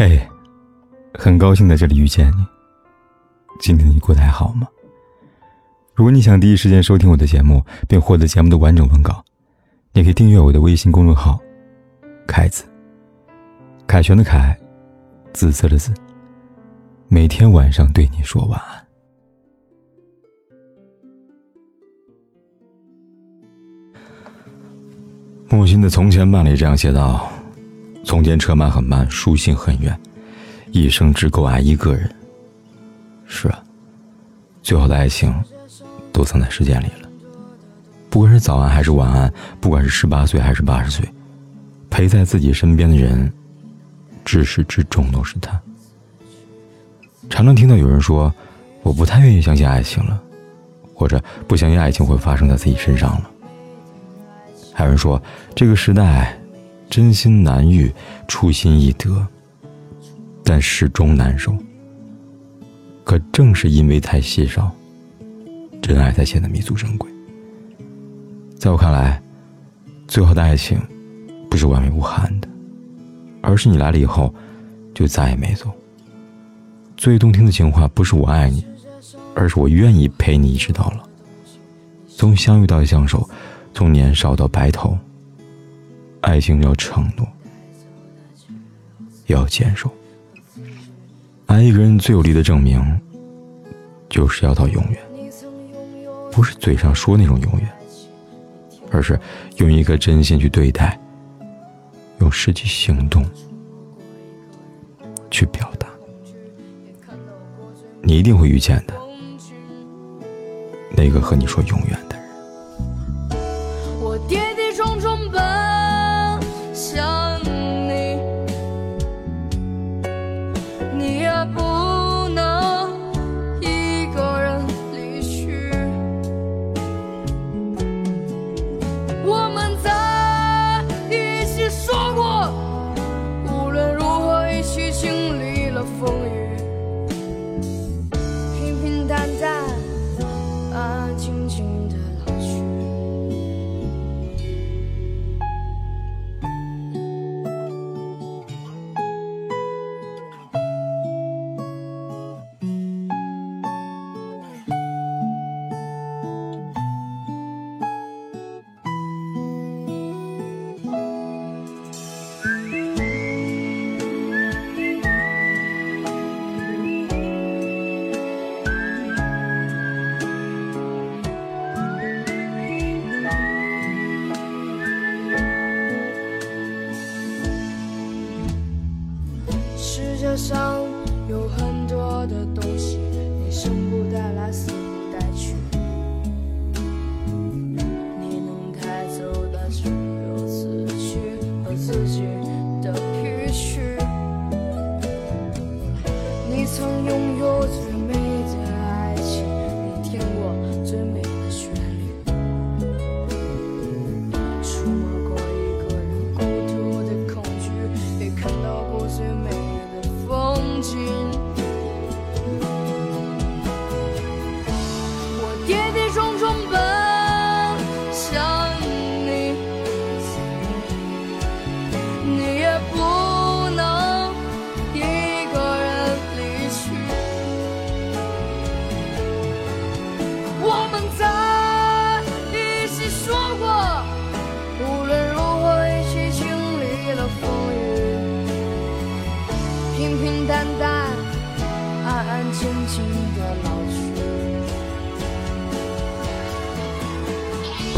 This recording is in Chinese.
嘿，很高兴在这里遇见你。今天你过得还好吗？如果你想第一时间收听我的节目，并获得节目的完整文稿，你可以订阅我的微信公众号“凯子”。凯旋的凯，紫色的紫。每天晚上对你说晚安。木心的《从前慢》里这样写道：“从前车马很慢，书信很远，一生只够爱一个人。”是啊，最好的爱情都藏在时间里了。不管是早安还是晚安，不管是十八岁还是八十岁，陪在自己身边的人，至始至终都是他。常常听到有人说：“我不太愿意相信爱情了，或者不相信爱情会发生在自己身上了。”还有人说，这个时代，真心难遇，初心易得，但始终难受。可正是因为太稀少，真爱才显得弥足珍贵。在我看来，最好的爱情，不是完美无憾的，而是你来了以后，就再也没走。最动听的情话，不是我爱你，而是我愿意陪你一直到老。从相遇到相守。从年少到白头，爱情要承诺，要坚守。爱一个人最有力的证明，就是要到永远。不是嘴上说那种永远，而是用一颗真心去对待，用实际行动去表达。你一定会遇见的，那个和你说永远的人。我跌跌撞撞奔。世界上有很多的东西，你生不带来，死不带去。你能带走的只有自己和自己的脾气。你曾拥有